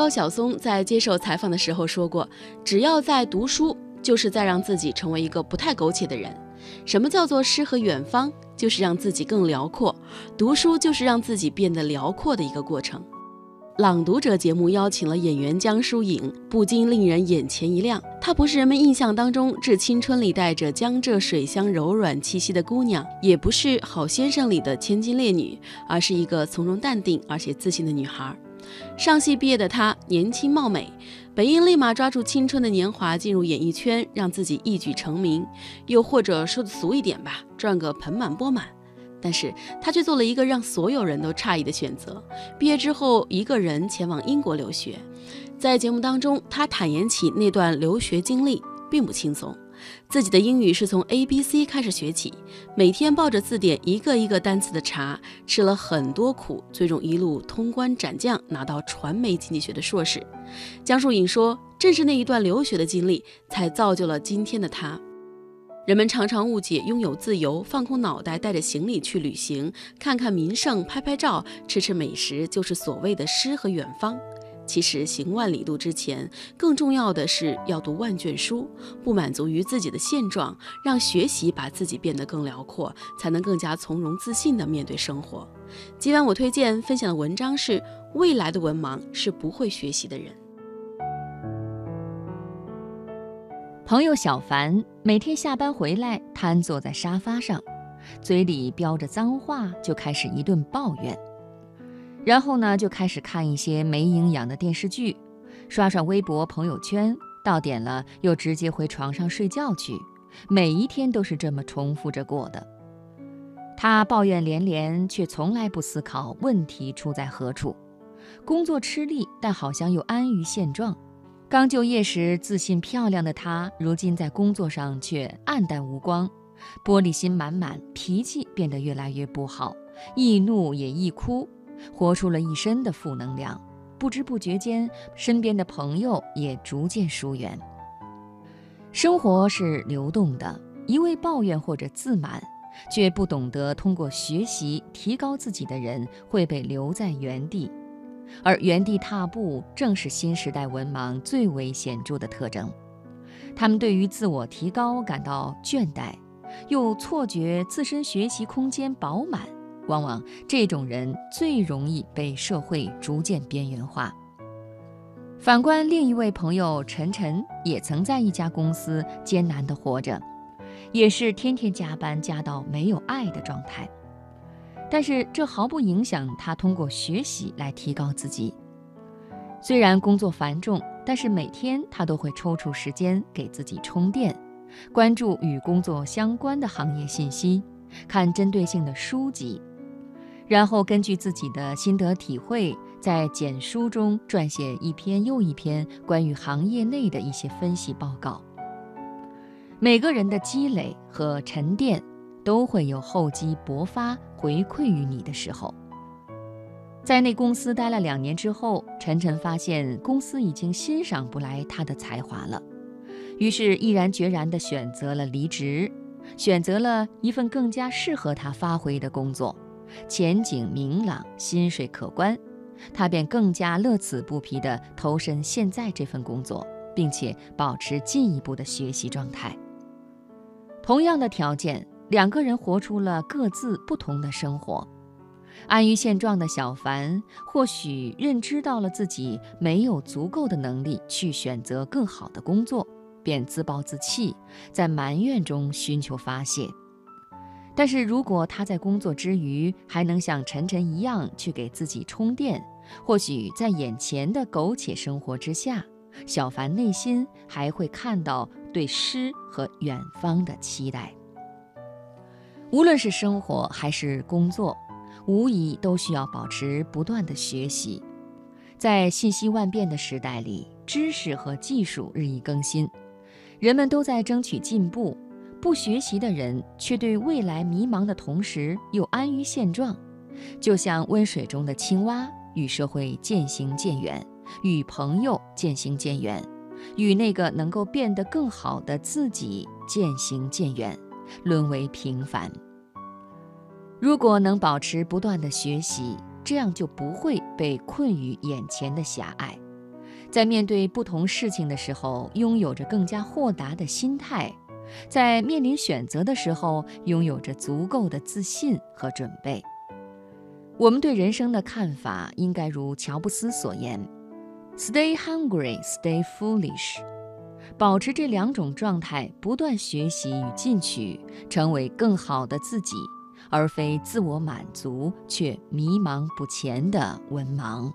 高晓松在接受采访的时候说过：“只要在读书，就是在让自己成为一个不太苟且的人。什么叫做诗和远方？就是让自己更辽阔。读书就是让自己变得辽阔的一个过程。”朗读者节目邀请了演员江疏影，不禁令人眼前一亮。她不是人们印象当中致青春里带着江浙水乡柔软气息的姑娘，也不是《好先生》里的千金烈女，而是一个从容淡定而且自信的女孩。上戏毕业的她年轻貌美，本应立马抓住青春的年华进入演艺圈，让自己一举成名，又或者说的俗一点吧，赚个盆满钵满。但是他却做了一个让所有人都诧异的选择：毕业之后，一个人前往英国留学。在节目当中，他坦言起那段留学经历并不轻松，自己的英语是从 A B C 开始学起，每天抱着字典一个一个单词的查，吃了很多苦，最终一路通关斩将，拿到传媒经济学的硕士。江疏影说：“正是那一段留学的经历，才造就了今天的他。”人们常常误解拥有自由、放空脑袋、带着行李去旅行、看看名胜、拍拍照、吃吃美食，就是所谓的诗和远方。其实行万里路之前，更重要的是要读万卷书，不满足于自己的现状，让学习把自己变得更辽阔，才能更加从容自信地面对生活。今晚我推荐分享的文章是：未来的文盲是不会学习的人。朋友小凡每天下班回来，瘫坐在沙发上，嘴里飙着脏话，就开始一顿抱怨。然后呢，就开始看一些没营养的电视剧，刷刷微博、朋友圈，到点了又直接回床上睡觉去。每一天都是这么重复着过的。他抱怨连连，却从来不思考问题出在何处。工作吃力，但好像又安于现状。刚就业时自信漂亮的她，如今在工作上却黯淡无光，玻璃心满满，脾气变得越来越不好，易怒也易哭，活出了一身的负能量。不知不觉间，身边的朋友也逐渐疏远。生活是流动的，一味抱怨或者自满，却不懂得通过学习提高自己的人，会被留在原地。而原地踏步正是新时代文盲最为显著的特征。他们对于自我提高感到倦怠，又错觉自身学习空间饱满。往往这种人最容易被社会逐渐边缘化。反观另一位朋友陈晨，也曾在一家公司艰难地活着，也是天天加班加到没有爱的状态。但是这毫不影响他通过学习来提高自己。虽然工作繁重，但是每天他都会抽出时间给自己充电，关注与工作相关的行业信息，看针对性的书籍，然后根据自己的心得体会，在简书中撰写一篇又一篇关于行业内的一些分析报告。每个人的积累和沉淀。都会有厚积薄发回馈于你的时候。在那公司待了两年之后，晨晨发现公司已经欣赏不来他的才华了，于是毅然决然地选择了离职，选择了一份更加适合他发挥的工作，前景明朗，薪水可观，他便更加乐此不疲地投身现在这份工作，并且保持进一步的学习状态。同样的条件。两个人活出了各自不同的生活。安于现状的小凡，或许认知到了自己没有足够的能力去选择更好的工作，便自暴自弃，在埋怨中寻求发泄。但是如果他在工作之余还能像晨晨一样去给自己充电，或许在眼前的苟且生活之下，小凡内心还会看到对诗和远方的期待。无论是生活还是工作，无疑都需要保持不断的学习。在信息万变的时代里，知识和技术日益更新，人们都在争取进步。不学习的人却对未来迷茫的同时又安于现状，就像温水中的青蛙，与社会渐行渐远，与朋友渐行渐远，与那个能够变得更好的自己渐行渐远。沦为平凡。如果能保持不断的学习，这样就不会被困于眼前的狭隘，在面对不同事情的时候，拥有着更加豁达的心态；在面临选择的时候，拥有着足够的自信和准备。我们对人生的看法，应该如乔布斯所言：“Stay hungry, stay foolish。”保持这两种状态，不断学习与进取，成为更好的自己，而非自我满足却迷茫不前的文盲。